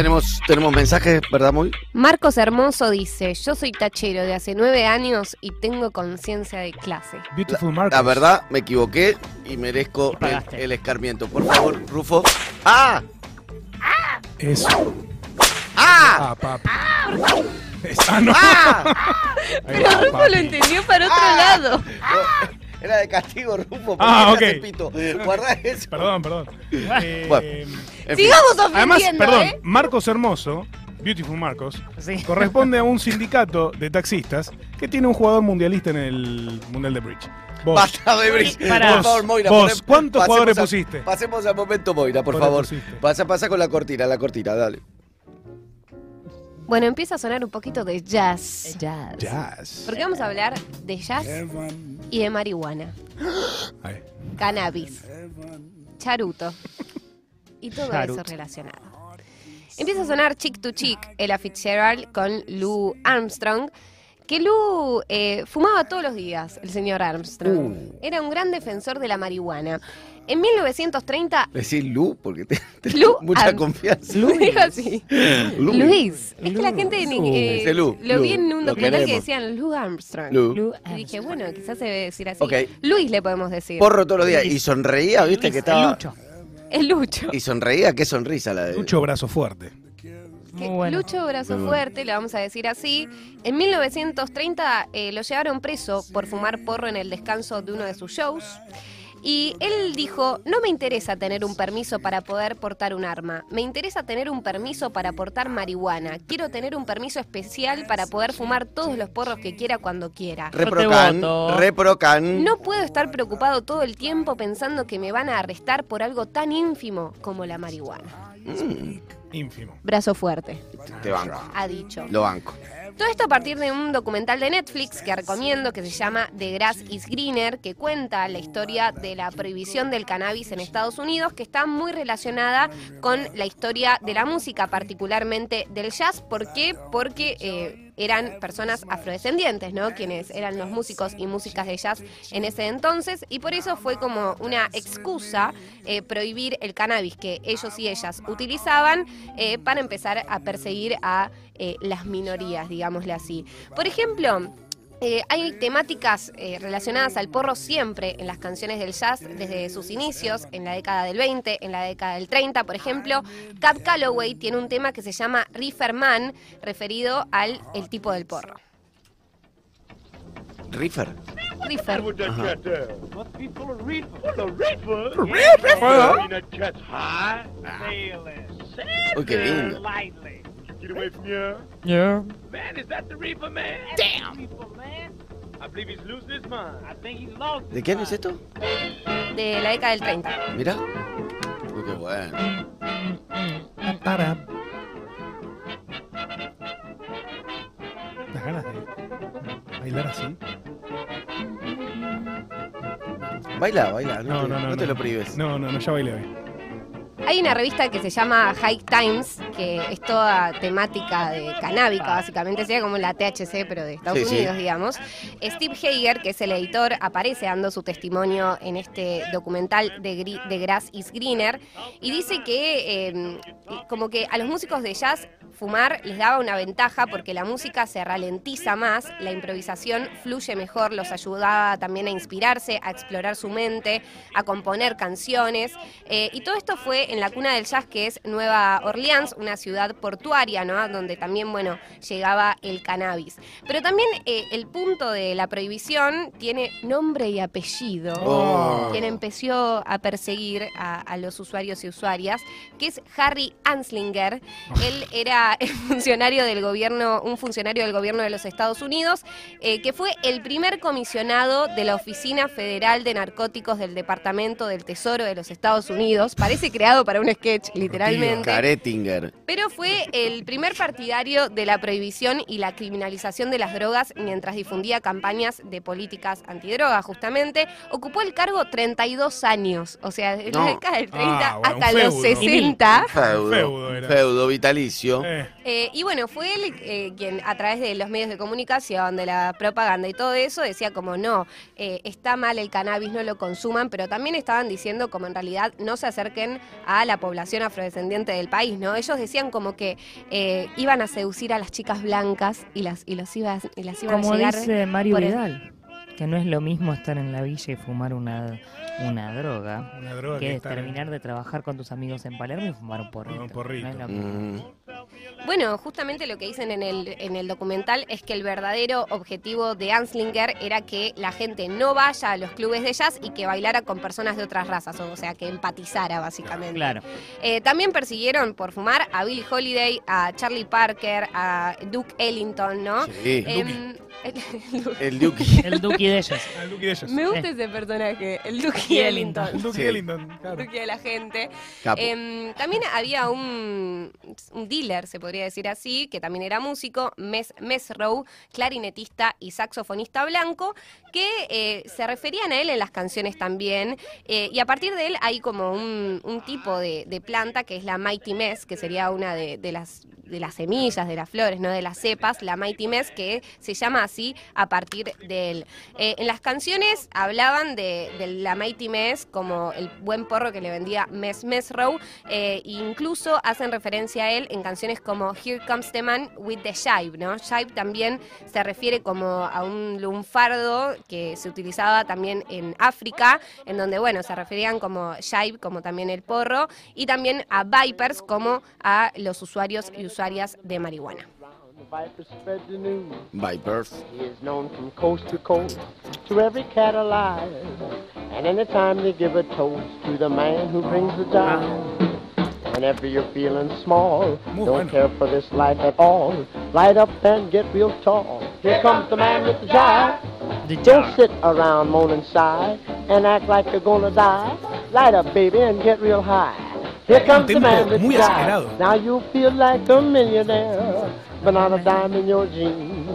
Tenemos, tenemos mensajes, ¿verdad, muy? Marcos Hermoso dice, yo soy tachero de hace nueve años y tengo conciencia de clase. Beautiful Marcos. La verdad, me equivoqué y merezco Y el, el escarmiento. Por favor, Rufo. ¡Ah! Eso. ¡Ah! Ah, ah, no. ¡Ah! Va, Rufo papi. lo entendió para otro Ah. lado. Era de castigo, Rufo. ¿por Ah, ok. pito? Guardá eso. Perdón, perdón. Eh, Bueno. En fin. Sigamos Además, perdón, ¿eh? Marcos Hermoso, Beautiful Marcos, Sí. corresponde a un sindicato de taxistas que tiene un jugador mundialista en el Mundial de Bridge. Vos, Basta de. Pará. Por favor, Moira. Vos, poné- ¿cuántos jugadores a- pusiste? Pasemos al momento, Moira, por ¿Cuántos favor. pusiste? Pasa, pasa con la cortina, la cortina, dale. Bueno, empieza a sonar un poquito de jazz. Jazz. Jazz. Porque vamos a hablar de jazz y de marihuana, cannabis, charuto y todo eso relacionado. Empieza a sonar Chick to Chick, Ella Fitzgerald con Lou Armstrong, que Lou eh, fumaba todos los días, el señor Armstrong. Uh. Era un gran defensor de la marihuana. En 1930, Decís Lu, porque te, te Lu mucha Arm- confianza. Lu dijo así. Lu. Luis. Es que la gente Lu. eh, Lu, lo vi en un documental que decían Lou Armstrong. Lou Y dije, Armstrong. bueno, quizás se debe decir así. Ok. Luis le podemos decir. Porro todos los días. Y sonreía, viste Luis, que el estaba. Lucho. Es Lucho. Y sonreía, qué sonrisa la de. Lucho brazo fuerte. Que bueno. Lucho Brazo bueno. Fuerte, le vamos a decir así. En 1930 eh, lo llevaron preso por fumar porro en el descanso de uno de sus shows. Y él dijo, no me interesa tener un permiso para poder portar un arma, me interesa tener un permiso para portar marihuana, quiero tener un permiso especial para poder fumar todos los porros que quiera cuando quiera. Reprocan, reprocan. No puedo estar preocupado todo el tiempo pensando que me van a arrestar por algo tan ínfimo como la marihuana. Mm, Ínfimo. Brazo fuerte, te banco. ha dicho. Lo banco. Todo esto a partir de un documental de Netflix que recomiendo que se llama The Grass is Greener, que cuenta la historia de la prohibición del cannabis en Estados Unidos, que está muy relacionada con la historia de la música, particularmente del jazz. ¿Por qué? Porque eh, eran personas afrodescendientes, ¿no? Quienes eran los músicos y músicas de jazz en ese entonces, y por eso fue como una excusa eh, prohibir el cannabis que ellos y ellas utilizaban eh, para empezar a perseguir a eh, las minorías, digámosle así. Por ejemplo, eh, hay temáticas eh, relacionadas al porro siempre en las canciones del jazz desde sus inicios, en la década del 20, en la década del 30, por ejemplo. Cab Calloway tiene un tema que se llama Reefer Man, referido al el tipo del porro. High. Sailing. Uy, qué lindo. Get away from here. Yeah. Man, is that the reefer man? Damn. Reefer man? I believe he's losing his mind. I think he's lost. ¿De qué año es esto? De la década del 30. Mira. Uy, qué bueno. Para. Las ganas de bailar así. Baila, baila. No, No, te, no, no. no te lo prives. No, no, no, ya bailé hoy. Hay una revista que se llama High Times, que es toda temática de canábica, básicamente, sería como la THC, pero de Estados Sí, sí. Unidos, digamos. Steve Hager, que es el editor, aparece dando su testimonio en este documental de, de Grass is Greener, y dice que eh, como que a los músicos de jazz fumar les daba una ventaja porque la música se ralentiza más, la improvisación fluye mejor, los ayudaba también a inspirarse, a explorar su mente, a componer canciones. eh, y todo esto fue en la cuna del jazz, que es Nueva Orleans, una ciudad portuaria, ¿no? Donde también, bueno, llegaba el cannabis. Pero también eh, el punto de la prohibición tiene nombre y apellido. Oh. Quien empezó a perseguir a, a los usuarios y usuarias, que es Harry Anslinger. Él era el funcionario del gobierno, un funcionario del gobierno de los Estados Unidos, eh, que fue el primer comisionado de la Oficina Federal de Narcóticos del Departamento del Tesoro de los Estados Unidos. Parece creado para un sketch, literalmente. Caretinger. Pero fue el primer partidario de la prohibición y la criminalización de las drogas mientras difundía campañas de políticas antidrogas, justamente. Ocupó el cargo 32 años, o sea, desde la década del 30 Ah, bueno, un hasta los feudo. 60. Feudo. Feudo era. Feudo vitalicio. Eh, Eh, y bueno, fue él eh, quien a través de los medios de comunicación, de la propaganda y todo eso, decía como no, eh, está mal el cannabis, no lo consuman, pero también estaban diciendo como en realidad no se acerquen a la población afrodescendiente del país, ¿no? Ellos decían como que eh, iban a seducir a las chicas blancas y las, y los iba, y las iban Como a llegar dice Mario el- Vidal, que no es lo mismo estar en la villa y fumar una, una droga Una droga que que es terminar de trabajar con tus amigos en Palermo y fumar un porrito. Un porrito. No es lo mismo. Mm, Bueno, justamente lo que dicen en el, en el documental es que el verdadero objetivo de Anslinger era que la gente no vaya a los clubes de jazz y que bailara con personas de otras razas, o sea, que empatizara básicamente. Claro. Eh, también persiguieron por fumar a Billie Holiday, a Charlie Parker, a Duke Ellington, ¿no? sí. Em, El Duque. El Duki de ellos. El Duque de ellos. me gusta ese personaje, el Duke Y Ellington. El Duque Sí. Ellington, claro. Duque de la gente. Em, también había un, un dealer, se podría decir así, que también era músico, Mes, Mesrow, clarinetista y saxofonista blanco, que eh, se referían a él en las canciones también. eh, y a partir de él hay como un, un tipo de, de planta que es la Mighty Mess, que sería una de, de las de las semillas, de las flores, no de las cepas, la Mighty Mess, que se llama así a partir de él. Eh, en las canciones hablaban de, la Mighty Mess como el buen porro que le vendía Mess Mesrow, eh, e incluso hacen referencia a él en canciones como Here Comes the Man with the Shive, ¿no? Shive también se refiere como a un lunfardo que se utilizaba también en África, en donde, bueno, se referían como Shive, como también el porro, y también a Vipers como a los usuarios y usuarias de marihuana. The viper spread the news. Vipers. He is known from coast to coast to every cat alive. And anytime they give a toast to the man who brings the jive. Whenever you're feeling small, Muy don't bueno. care for this life at all. Light up and get real tall. Here comes the man with the jive. The Don't Jar. sit around moaning sigh and act like you're gonna die. Light up, baby, and get real high. Here comes the man with the acelerado. jive. Now you feel like a millionaire, but not a dime in your jeans.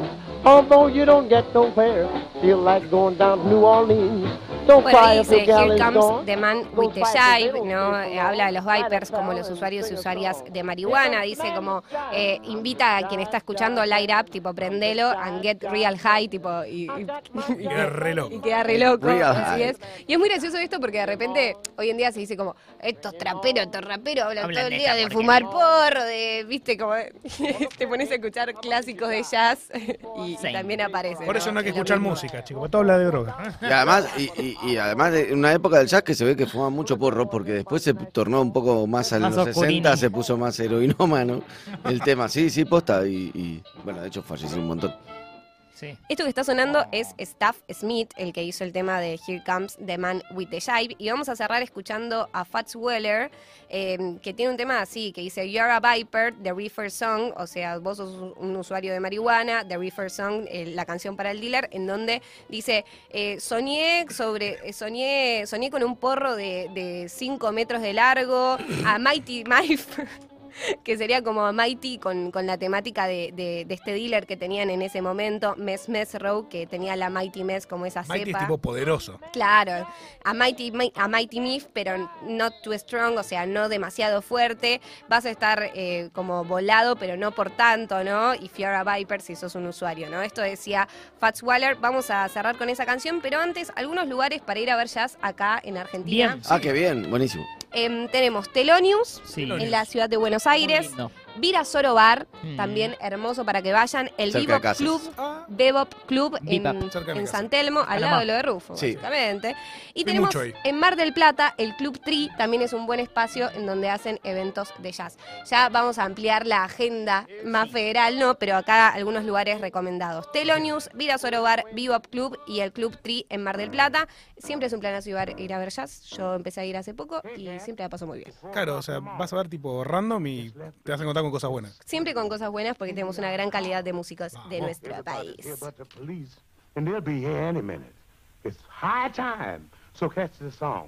Although you don't get nowhere, feel like going down to New Orleans. Bueno, dice Here comes the man with the jive, ¿no? Eh, habla de los Vipers como los usuarios y usuarias de marihuana, dice como eh, invita a quien está escuchando light up, tipo prendelo, and get real high, tipo, y, y- Y queda re loco. y queda re loco, así es. Y es muy gracioso esto porque de repente hoy en día se dice como, estos traperos, estos raperos hablan Hablan todo el día de fumar porro, de, viste, como te pones a escuchar clásicos de jazz y, Sí. también aparece. Por eso no hay que escuchar música, chicos. porque Todo habla de droga. Y además, y, y- y además de una época del jazz que se ve que fumaba mucho porro, porque después se tornó un poco más a los oscurini. 60, se puso más heroinómano el tema. Sí, sí, posta. Y, y, bueno, de hecho falleció un montón. Esto que está sonando es Staff Smith, el que hizo el tema de Here Comes the Man with the Jive. Y vamos a cerrar escuchando a Fats Weller, eh, que tiene un tema así, que dice You're a Viper, The Reefer Song, o sea, vos sos un usuario de marihuana, The Reefer Song, eh, la canción para el dealer, en donde dice, eh, soñé sobre, eh, soñé, soñé con un porro de 5 metros de largo, a Mighty Mife. que sería como Mighty con, con la temática de, de- de este dealer que tenían en ese momento, Mes Mesrow, que tenía la Mighty Mess como esa Mighty es cepa. tipo poderoso. Claro, a Mighty, Mi- a Mighty Miff, pero not too strong, o sea, no demasiado fuerte. Vas a estar eh, como volado, pero no por tanto, ¿no? Y Fiora Viper si sos un usuario, ¿no? Esto decía Fats Waller. Vamos a cerrar con esa canción, pero antes, algunos lugares para ir a ver jazz acá en Argentina. Bien. Ah, qué bien, buenísimo. Em, tenemos Telonius, Sí. en la ciudad de Buenos Aires. Lindo. Vira Soro Bar, Mm. también hermoso para que vayan. El Cerca de Bebop. Club, Ah, Bebop Club en, en. San Telmo, al Panamá. lado de lo de Rufo, Sí. básicamente. Y Fui tenemos en Mar del Plata el Club Tri, también es un buen espacio en donde hacen eventos de jazz. Ya vamos a ampliar la agenda más federal, ¿no? Pero acá algunos lugares recomendados. Telonius, Vira Soro Bar, Bebop Club y el Club Tri en Mar del Plata. Siempre es un planazo ir a- ir a ver jazz. Yo empecé a ir hace poco y siempre la paso muy bien. Claro, o sea, vas a ver tipo random y te vas a encontrar con cosas buenas. Siempre con cosas buenas porque tenemos una gran calidad de músicos de Vamos. nuestro país. And they'll be here any minute. It's high time. So catch the song.